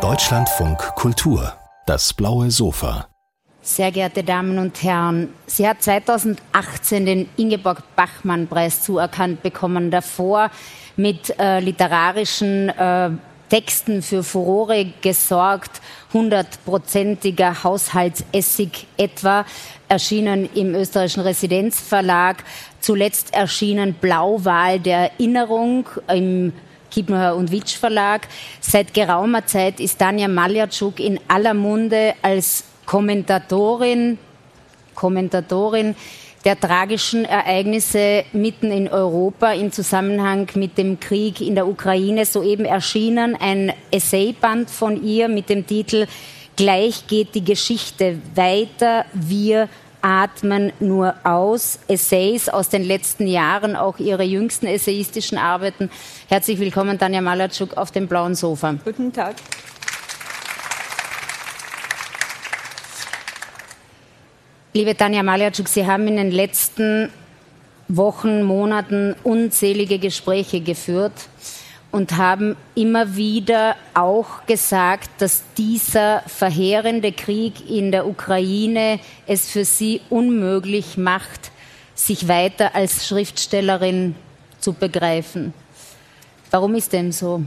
Deutschlandfunk Kultur, das blaue Sofa. Sehr geehrte Damen und Herren, sie hat 2018 den Ingeborg Bachmann-Preis zuerkannt bekommen. Davor mit äh, literarischen äh, Texten für Furore gesorgt, hundertprozentiger Haushaltsessig etwa, erschienen im österreichischen Residenzverlag, zuletzt erschienen Blauwahl der Erinnerung im Kiepenheuer und Witsch Verlag. Seit geraumer Zeit ist Tanja Maljatschuk in aller Munde als Kommentatorin, Kommentatorin der tragischen Ereignisse mitten in Europa im Zusammenhang mit dem Krieg in der Ukraine soeben erschienen. Ein Essayband von ihr mit dem Titel Gleich geht die Geschichte weiter. Wir atmen nur aus. Essays aus den letzten Jahren, auch ihre jüngsten essayistischen Arbeiten. Herzlich willkommen, Tanja Malatschuk, auf dem blauen Sofa. Guten Tag. Liebe Tanja Malatschuk, Sie haben in den letzten Wochen, Monaten unzählige Gespräche geführt und haben immer wieder auch gesagt, dass dieser verheerende Krieg in der Ukraine es für sie unmöglich macht, sich weiter als Schriftstellerin zu begreifen. Warum ist dem so?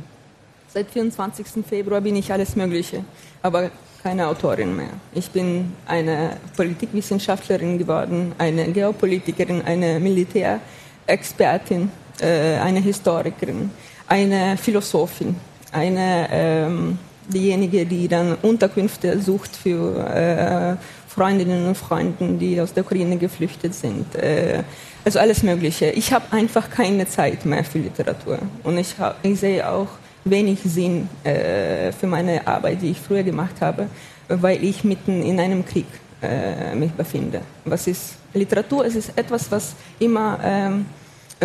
Seit 24. Februar bin ich alles Mögliche, aber keine Autorin mehr. Ich bin eine Politikwissenschaftlerin geworden, eine Geopolitikerin, eine Militärexpertin, äh, eine Historikerin eine Philosophin, eine ähm, diejenige, die dann Unterkünfte sucht für äh, Freundinnen und Freunde, die aus der Ukraine geflüchtet sind. Äh, also alles Mögliche. Ich habe einfach keine Zeit mehr für Literatur und ich, hab, ich sehe auch wenig Sinn äh, für meine Arbeit, die ich früher gemacht habe, weil ich mitten in einem Krieg äh, mich befinde. Was ist Literatur? Es ist etwas, was immer ähm,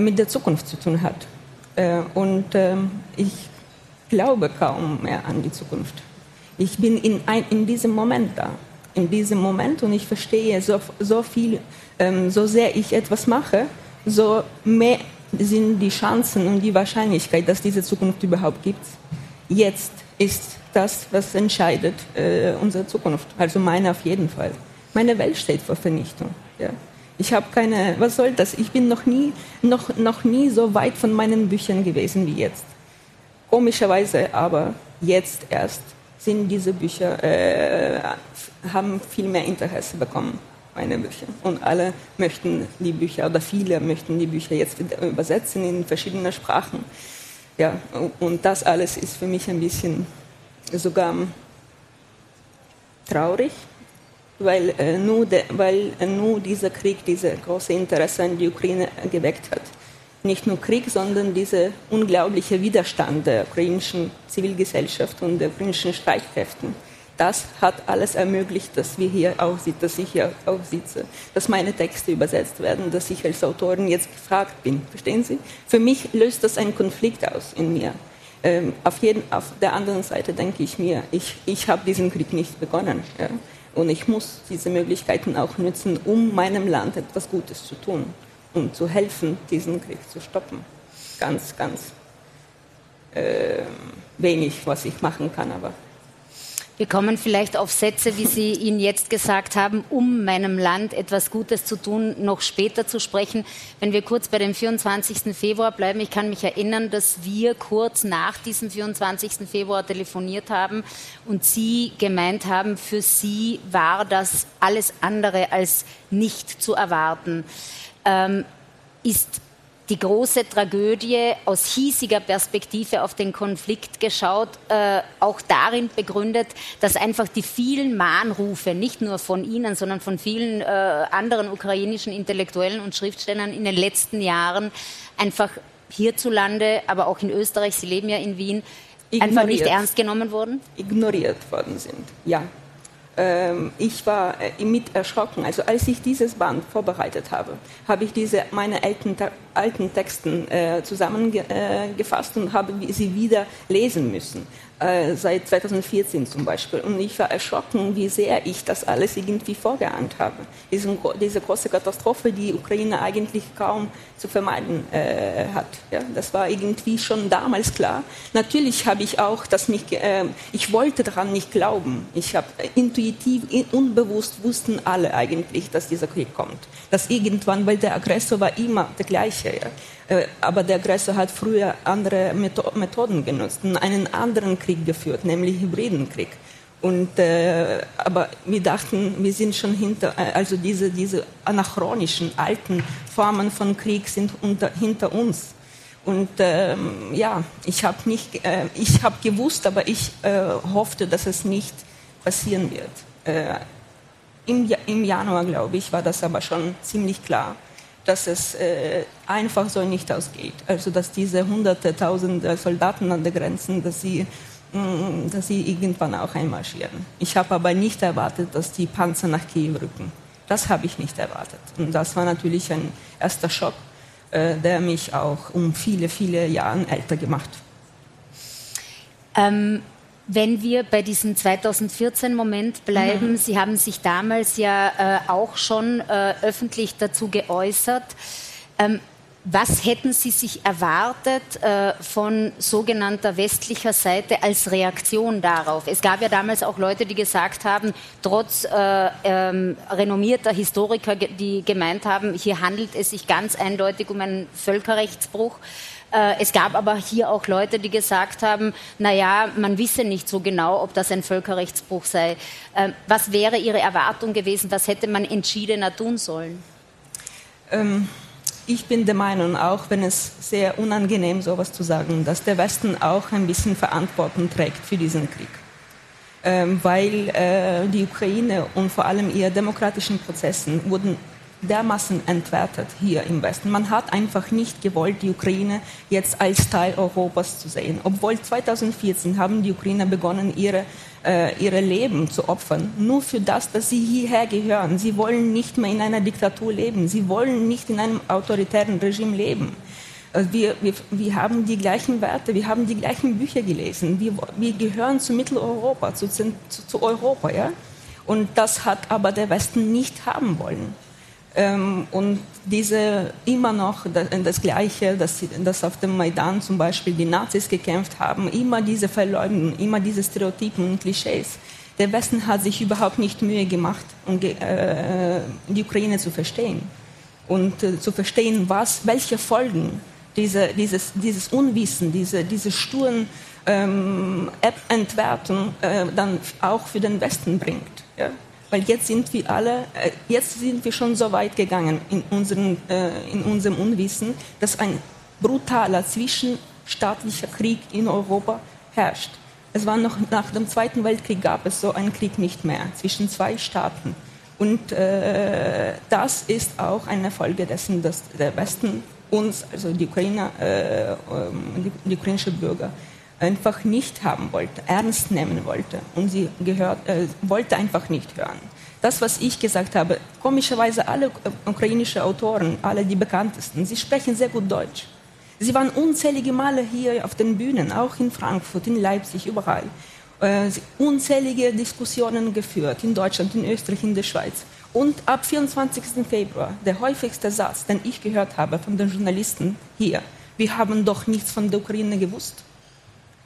mit der Zukunft zu tun hat. Äh, und ähm, ich glaube kaum mehr an die Zukunft. Ich bin in, ein, in diesem Moment da, in diesem Moment und ich verstehe so, so viel, ähm, so sehr ich etwas mache, so mehr sind die Chancen und die Wahrscheinlichkeit, dass diese Zukunft überhaupt gibt. Jetzt ist das, was entscheidet äh, unsere Zukunft. Also meine auf jeden Fall. Meine Welt steht vor Vernichtung. Ja. Ich habe keine, was soll das? Ich bin noch nie, noch, noch nie so weit von meinen Büchern gewesen wie jetzt. Komischerweise, aber jetzt erst sind diese Bücher, äh, haben viel mehr Interesse bekommen, meine Bücher. Und alle möchten die Bücher, oder viele möchten die Bücher jetzt übersetzen in verschiedene Sprachen. Ja, und das alles ist für mich ein bisschen sogar traurig, weil, äh, nur, de, weil äh, nur dieser Krieg diese große Interesse an die Ukraine geweckt hat. Nicht nur Krieg, sondern dieser unglaubliche Widerstand der ukrainischen Zivilgesellschaft und der ukrainischen Streitkräften. Das hat alles ermöglicht, dass wir hier auch, dass ich hier auch sitze, dass meine Texte übersetzt werden, dass ich als Autorin jetzt gefragt bin. Verstehen Sie? Für mich löst das einen Konflikt aus in mir. Ähm, auf, jeden, auf der anderen Seite denke ich mir, ich, ich habe diesen Krieg nicht begonnen. Ja. Und ich muss diese Möglichkeiten auch nutzen, um meinem Land etwas Gutes zu tun und zu helfen, diesen Krieg zu stoppen. Ganz, ganz äh, wenig, was ich machen kann, aber wir kommen vielleicht auf Sätze, wie Sie ihn jetzt gesagt haben, um meinem Land etwas Gutes zu tun, noch später zu sprechen. Wenn wir kurz bei dem 24. Februar bleiben, ich kann mich erinnern, dass wir kurz nach diesem 24. Februar telefoniert haben und Sie gemeint haben, für Sie war das alles andere als nicht zu erwarten. Ähm, ist die große Tragödie aus hiesiger Perspektive auf den Konflikt geschaut, äh, auch darin begründet, dass einfach die vielen Mahnrufe, nicht nur von Ihnen, sondern von vielen äh, anderen ukrainischen Intellektuellen und Schriftstellern in den letzten Jahren einfach hierzulande, aber auch in Österreich, Sie leben ja in Wien, ignoriert. einfach nicht ernst genommen wurden? Ignoriert worden sind, ja. Ähm, ich war äh, mit erschrocken. Also als ich dieses Band vorbereitet habe, habe ich diese meine alten, alten Texten äh, zusammengefasst und habe sie wieder lesen müssen. Äh, seit 2014 zum Beispiel. Und ich war erschrocken, wie sehr ich das alles irgendwie vorgeahnt habe. Diese, diese große Katastrophe, die Ukraine eigentlich kaum zu vermeiden äh, hat. Ja, das war irgendwie schon damals klar. Natürlich habe ich auch das nicht, äh, ich wollte daran nicht glauben. Ich habe intuitiv, unbewusst wussten alle eigentlich, dass dieser Krieg kommt. Dass irgendwann, weil der Aggressor war immer der gleiche. Ja. Äh, aber der Aggressor hat früher andere Methoden genutzt einen anderen Krieg geführt, nämlich Hybridenkrieg. Und, äh, aber wir dachten, wir sind schon hinter, äh, also diese, diese anachronischen, alten Formen von Krieg sind unter, hinter uns. Und ähm, ja, ich habe äh, ich habe gewusst, aber ich äh, hoffte, dass es nicht passieren wird. Äh, im, Im Januar, glaube ich, war das aber schon ziemlich klar dass es äh, einfach so nicht ausgeht. Also dass diese hunderte, tausende Soldaten an den Grenzen, dass sie, dass sie irgendwann auch einmarschieren. Ich habe aber nicht erwartet, dass die Panzer nach Kiew rücken. Das habe ich nicht erwartet. Und das war natürlich ein erster Schock, äh, der mich auch um viele, viele Jahre älter gemacht. Ähm, wenn wir bei diesem 2014-Moment bleiben, mhm. Sie haben sich damals ja äh, auch schon äh, öffentlich dazu geäußert. Ähm, was hätten Sie sich erwartet äh, von sogenannter westlicher Seite als Reaktion darauf? Es gab ja damals auch Leute, die gesagt haben, trotz äh, ähm, renommierter Historiker, die gemeint haben, hier handelt es sich ganz eindeutig um einen Völkerrechtsbruch. Äh, es gab aber hier auch Leute, die gesagt haben, naja, man wisse nicht so genau, ob das ein Völkerrechtsbruch sei. Äh, was wäre Ihre Erwartung gewesen? Was hätte man entschiedener tun sollen? Ähm, ich bin der Meinung, auch wenn es sehr unangenehm sowas zu sagen, dass der Westen auch ein bisschen Verantwortung trägt für diesen Krieg. Ähm, weil äh, die Ukraine und vor allem ihre demokratischen Prozessen wurden dermaßen entwertet hier im Westen. Man hat einfach nicht gewollt, die Ukraine jetzt als Teil Europas zu sehen. Obwohl 2014 haben die Ukrainer begonnen, ihre, äh, ihre Leben zu opfern, nur für das, dass sie hierher gehören. Sie wollen nicht mehr in einer Diktatur leben. Sie wollen nicht in einem autoritären Regime leben. Äh, wir, wir, wir haben die gleichen Werte, wir haben die gleichen Bücher gelesen. Wir, wir gehören zu Mitteleuropa, zu, zu, zu Europa. Ja? Und das hat aber der Westen nicht haben wollen. Ähm, und diese immer noch das Gleiche, dass, dass auf dem Maidan zum Beispiel die Nazis gekämpft haben, immer diese Verleumdung, immer diese Stereotypen und Klischees. Der Westen hat sich überhaupt nicht Mühe gemacht, um äh, die Ukraine zu verstehen und äh, zu verstehen, was, welche Folgen diese, dieses, dieses Unwissen, diese, diese sturen ähm, Entwertung äh, dann auch für den Westen bringt. Ja? Weil jetzt sind wir alle, äh, jetzt sind wir schon so weit gegangen in, unseren, äh, in unserem Unwissen, dass ein brutaler zwischenstaatlicher Krieg in Europa herrscht. Es war noch nach dem Zweiten Weltkrieg gab es so einen Krieg nicht mehr zwischen zwei Staaten. Und äh, das ist auch eine Folge dessen, dass der Westen uns, also die Ukrainer, äh, ähm, die, die ukrainischen Bürger, einfach nicht haben wollte, ernst nehmen wollte. Und sie gehört, äh, wollte einfach nicht hören. Das, was ich gesagt habe, komischerweise alle ukrainische Autoren, alle die bekanntesten, sie sprechen sehr gut Deutsch. Sie waren unzählige Male hier auf den Bühnen, auch in Frankfurt, in Leipzig, überall. Äh, unzählige Diskussionen geführt, in Deutschland, in Österreich, in der Schweiz. Und ab 24. Februar, der häufigste Satz, den ich gehört habe von den Journalisten hier, wir haben doch nichts von der Ukraine gewusst.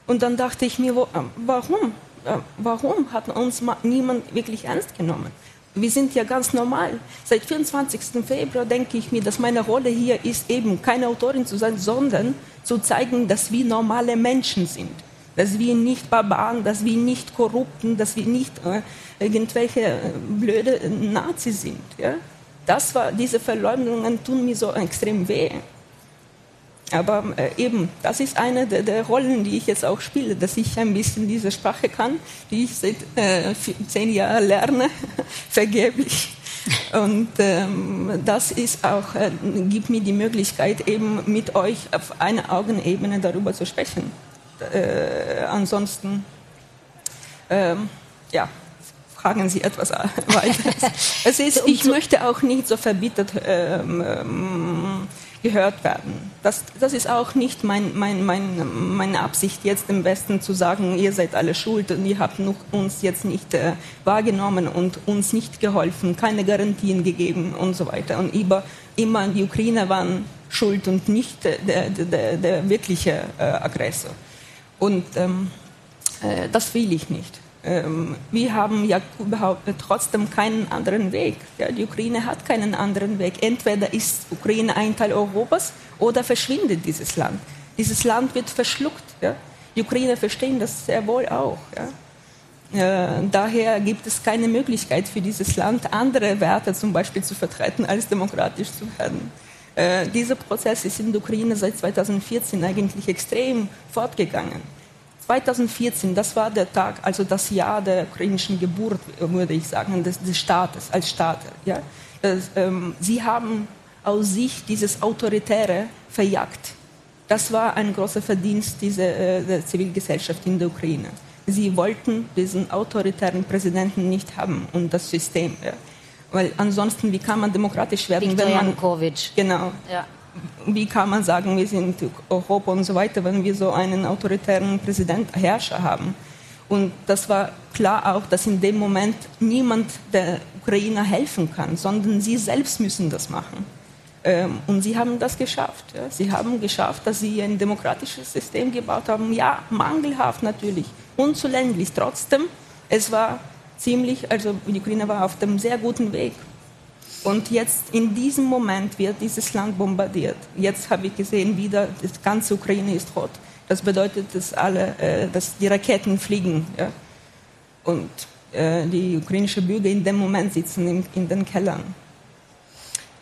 Und dann dachte ich mir, wo, äh, warum? Äh, warum hat uns niemand wirklich ernst genommen? Wir sind ja ganz normal. Seit 24. Februar denke ich mir, dass meine Rolle hier ist, eben keine Autorin zu sein, sondern zu zeigen, dass wir normale Menschen sind. Dass wir nicht Barbaren, dass wir nicht Korrupten, dass wir nicht äh, irgendwelche äh, blöde Nazis sind. Ja? Das war, diese Verleumdungen tun mir so extrem weh. Aber äh, eben, das ist eine der, der, Rollen, die ich jetzt auch spiele, dass ich ein bisschen diese Sprache kann, die ich seit äh, zehn Jahren lerne, vergeblich. Und ähm, das ist auch, äh, gibt mir die Möglichkeit, eben mit euch auf einer Augenebene darüber zu sprechen. Äh, ansonsten, ähm, ja, fragen Sie etwas weiter. es ist, ich möchte auch nicht so verbittert ähm, ähm, gehört werden. Das, das ist auch nicht mein, mein, mein, meine Absicht, jetzt im Westen zu sagen, ihr seid alle schuld und ihr habt uns jetzt nicht äh, wahrgenommen und uns nicht geholfen, keine Garantien gegeben und so weiter. Und über, immer die Ukrainer waren schuld und nicht der, der, der, der wirkliche äh, Aggressor. Und ähm, äh, das will ich nicht. Ähm, wir haben ja überhaupt trotzdem keinen anderen Weg. Ja, die Ukraine hat keinen anderen Weg. Entweder ist Ukraine ein Teil Europas oder verschwindet dieses Land. Dieses Land wird verschluckt. Ja. Die Ukrainer verstehen das sehr wohl auch. Ja. Äh, daher gibt es keine Möglichkeit für dieses Land, andere Werte zum Beispiel zu vertreten, als demokratisch zu werden. Äh, dieser Prozess ist in der Ukraine seit 2014 eigentlich extrem fortgegangen. 2014, das war der Tag, also das Jahr der ukrainischen Geburt, würde ich sagen, des, des Staates, als Staat. Ja? Das, ähm, sie haben aus sich dieses Autoritäre verjagt. Das war ein großer Verdienst dieser, äh, der Zivilgesellschaft in der Ukraine. Sie wollten diesen autoritären Präsidenten nicht haben und das System. Ja? Weil ansonsten, wie kann man demokratisch werden, Viktor wenn man... Janukovic. Genau. Ja wie kann man sagen, wir sind Europa und so weiter, wenn wir so einen autoritären Präsident, Herrscher haben. Und das war klar auch, dass in dem Moment niemand der Ukrainer helfen kann, sondern sie selbst müssen das machen. Ähm, und sie haben das geschafft. Sie haben geschafft, dass sie ein demokratisches System gebaut haben. Ja, mangelhaft natürlich, unzulänglich. Trotzdem, es war ziemlich, also die Ukraine war auf dem sehr guten Weg. Und jetzt in diesem Moment wird dieses Land bombardiert. Jetzt habe ich gesehen, wieder die ganze Ukraine ist rot. Das bedeutet, dass alle, äh, dass die Raketen fliegen. Ja? Und äh, die ukrainischen Bürger in dem Moment sitzen in, in den Kellern.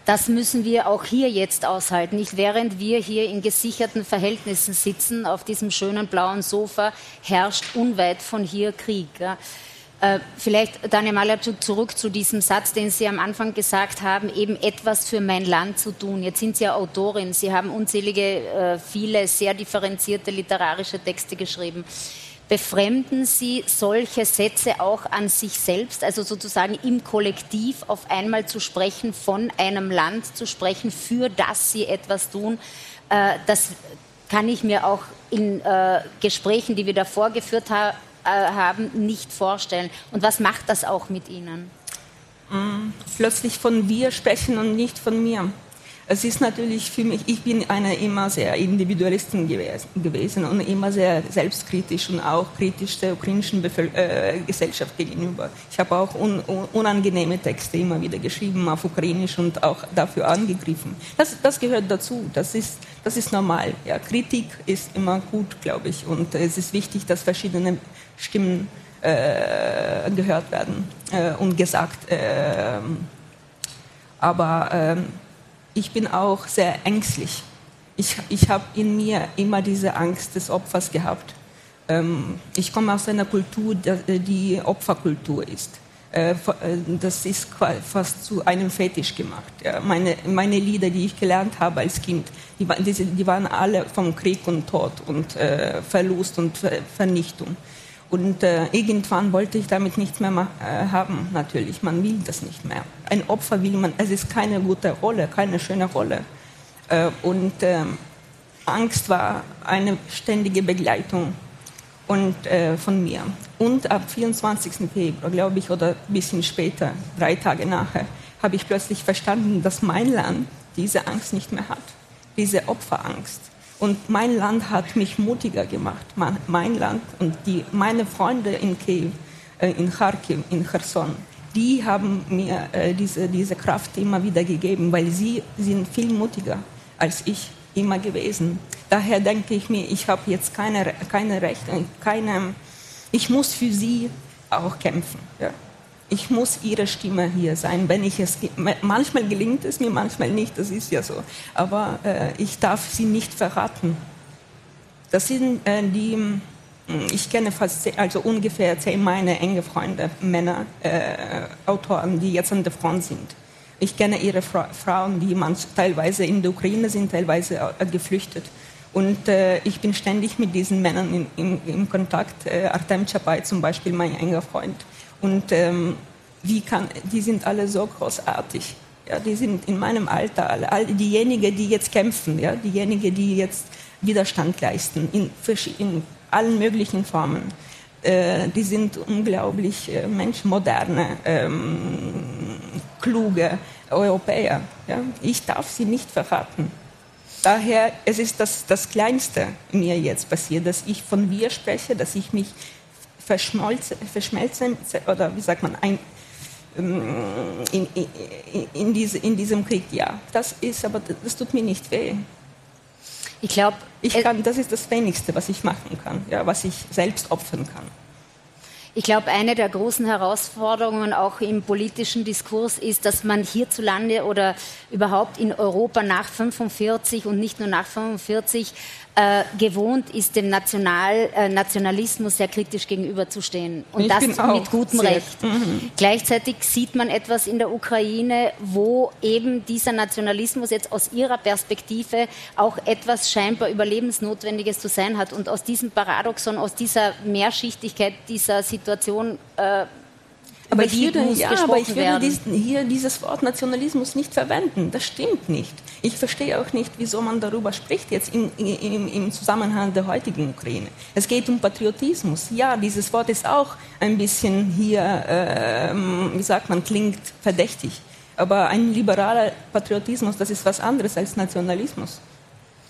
Das müssen wir auch hier jetzt aushalten. Nicht während wir hier in gesicherten Verhältnissen sitzen, auf diesem schönen blauen Sofa, herrscht unweit von hier Krieg. Ja? Äh, vielleicht, Daniel Malabczuk, zurück zu diesem Satz, den Sie am Anfang gesagt haben, eben etwas für mein Land zu tun. Jetzt sind Sie ja Autorin, Sie haben unzählige, äh, viele sehr differenzierte literarische Texte geschrieben. Befremden Sie solche Sätze auch an sich selbst, also sozusagen im Kollektiv auf einmal zu sprechen, von einem Land zu sprechen, für das Sie etwas tun? Äh, das kann ich mir auch in Gesprächen, die wir davor geführt haben, äh, haben, nicht vorstellen. Und was macht das auch mit Ihnen? Mm, plötzlich von wir sprechen und nicht von mir. Es ist natürlich für mich, ich bin eine immer sehr Individualistin gewesen und immer sehr selbstkritisch und auch kritisch der ukrainischen Bevölker äh, Gesellschaft gegenüber. Ich habe auch un unangenehme Texte immer wieder geschrieben auf Ukrainisch und auch dafür angegriffen. Das, das gehört dazu, das ist, das ist normal. Ja, Kritik ist immer gut, glaube ich, und es ist wichtig, dass verschiedene Stimmen äh, gehört werden äh, und gesagt. Äh, aber ähm, ich bin auch sehr ängstlich. Ich, ich habe in mir immer diese Angst des Opfers gehabt. Ähm, ich komme aus einer Kultur, die Opferkultur ist. Äh, äh, das ist fast zu einem Fetisch gemacht. Meine, meine Lieder, die ich gelernt habe als Kind, die, waren alle vom Krieg und Tod und äh, Verlust und Vernichtung. Und äh, irgendwann wollte ich damit nichts mehr äh, haben, natürlich. Man will das nicht mehr. Ein Opfer will man, es ist keine gute Rolle, keine schöne Rolle. Äh, und ähm, Angst war eine ständige Begleitung und, äh, von mir. Und ab 24. Februar, glaube ich, oder ein bisschen später, drei Tage nachher, habe ich plötzlich verstanden, dass mein Land diese Angst nicht mehr hat. Diese Opferangst. Und mein Land hat mich mutiger gemacht. Mein Land und die, meine Freunde in Kiew, äh, in Kharkiv, in Cherson, die haben mir äh, diese, diese Kraft immer wieder gegeben, weil sie sind viel mutiger als ich immer gewesen. Daher denke ich mir, ich habe jetzt keine, keine Rechte, keine, ich muss für sie auch kämpfen. Ja ich muss ihre Stimme hier sein, wenn ich es manchmal gelingt es mir, manchmal nicht, das ist ja so. Aber äh, ich darf sie nicht verraten. Das sind äh, die, hm, ich kenne fast, also ungefähr zehn meine enge Freunde, Männer, äh, Autoren, die jetzt an der Front sind. Ich kenne ihre Fra Frauen, die man teilweise in der Ukraine sind, teilweise äh, geflüchtet. Und äh, ich bin ständig mit diesen Männern in, in, in Kontakt. Äh, Artem Chapai zum Beispiel, mein enger Freund Und ähm, wie kann, die sind alle so großartig. Ja, die sind in meinem Alter alle, all diejenigen, die jetzt kämpfen, ja, diejenigen, die jetzt Widerstand leisten in, in allen möglichen Formen. Äh, die sind unglaublich äh, menschmoderne, ähm, kluge Europäer. Ja? Ich darf sie nicht verraten. Daher, es ist das, das Kleinste mir jetzt passiert, dass ich von wir spreche, dass ich mich verschmolze, verschmelze, oder wie sagt man, ein, ähm, in, in, in, diese, in diesem Krieg, ja. Das ist aber, das tut mir nicht weh. Ich glaube, ich kann, das ist das Wenigste, was ich machen kann, ja, was ich selbst opfern kann. Ich glaube, eine der großen Herausforderungen auch im politischen Diskurs ist, dass man hierzulande oder überhaupt in Europa nach 45 und nicht nur nach 45 äh, gewohnt ist, dem National, äh, Nationalismus sehr kritisch gegenüberzustehen. Und ich das mit gutem Recht. Mhm. Gleichzeitig sieht man etwas in der Ukraine, wo eben dieser Nationalismus jetzt aus ihrer Perspektive auch etwas scheinbar Überlebensnotwendiges zu sein hat. Und aus diesem Paradoxon, aus dieser Mehrschichtigkeit dieser Situation äh, aber ich würde, ja, aber ich würde diesen, hier dieses Wort Nationalismus nicht verwenden. Das stimmt nicht. Ich verstehe auch nicht, wieso man darüber spricht jetzt im, im, im Zusammenhang der heutigen Ukraine. Es geht um Patriotismus. Ja, dieses Wort ist auch ein bisschen hier, äh, wie sagt man, klingt verdächtig. Aber ein liberaler Patriotismus, das ist was anderes als Nationalismus.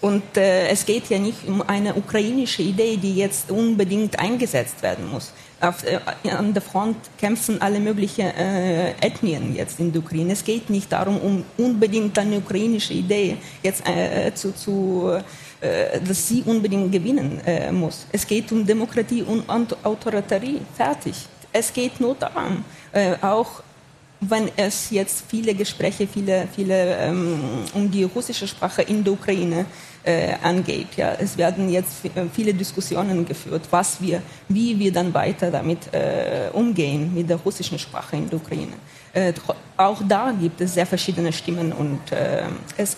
Und äh, es geht ja nicht um eine ukrainische Idee, die jetzt unbedingt eingesetzt werden muss auf, äh, an der Front kämpfen alle möglichen äh, Ethnien jetzt in der Ukraine. Es geht nicht darum, um unbedingt eine ukrainische Idee jetzt äh, zu, zu äh, dass sie unbedingt gewinnen äh, muss. Es geht um Demokratie und Autoritarie. Fertig. Es geht nur darum, äh, auch wenn es jetzt viele Gespräche, viele, viele ähm, um die russische Sprache in der Ukraine äh, angeht. Ja, es werden jetzt äh, viele Diskussionen geführt, was wir, wie wir dann weiter damit äh, umgehen mit der russischen Sprache in der Ukraine. Äh, auch da gibt es sehr verschiedene Stimmen und äh, es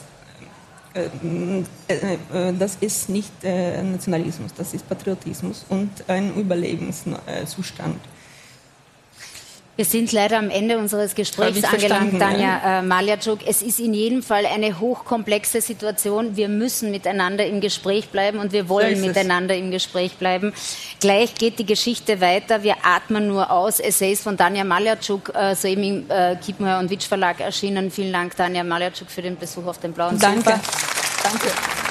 äh, das ist nicht Nationalismus, das ist Patriotismus und ein Überlebenszustand. Wir sind leider am Ende unseres Gesprächs angelangt, Tanja äh, Maljatschuk. Es ist in jedem Fall eine hochkomplexe Situation. Wir müssen miteinander im Gespräch bleiben und wir wollen so miteinander im Gespräch bleiben. Gleich geht die Geschichte weiter. Wir atmen nur aus. Essays von Tanja Maljatschuk, äh, soeben im äh, Kiepenheuer und Witsch Verlag erschienen. Vielen Dank, Tanja Maljatschuk, für den Besuch auf dem Blauen Danke. Sofa. Danke.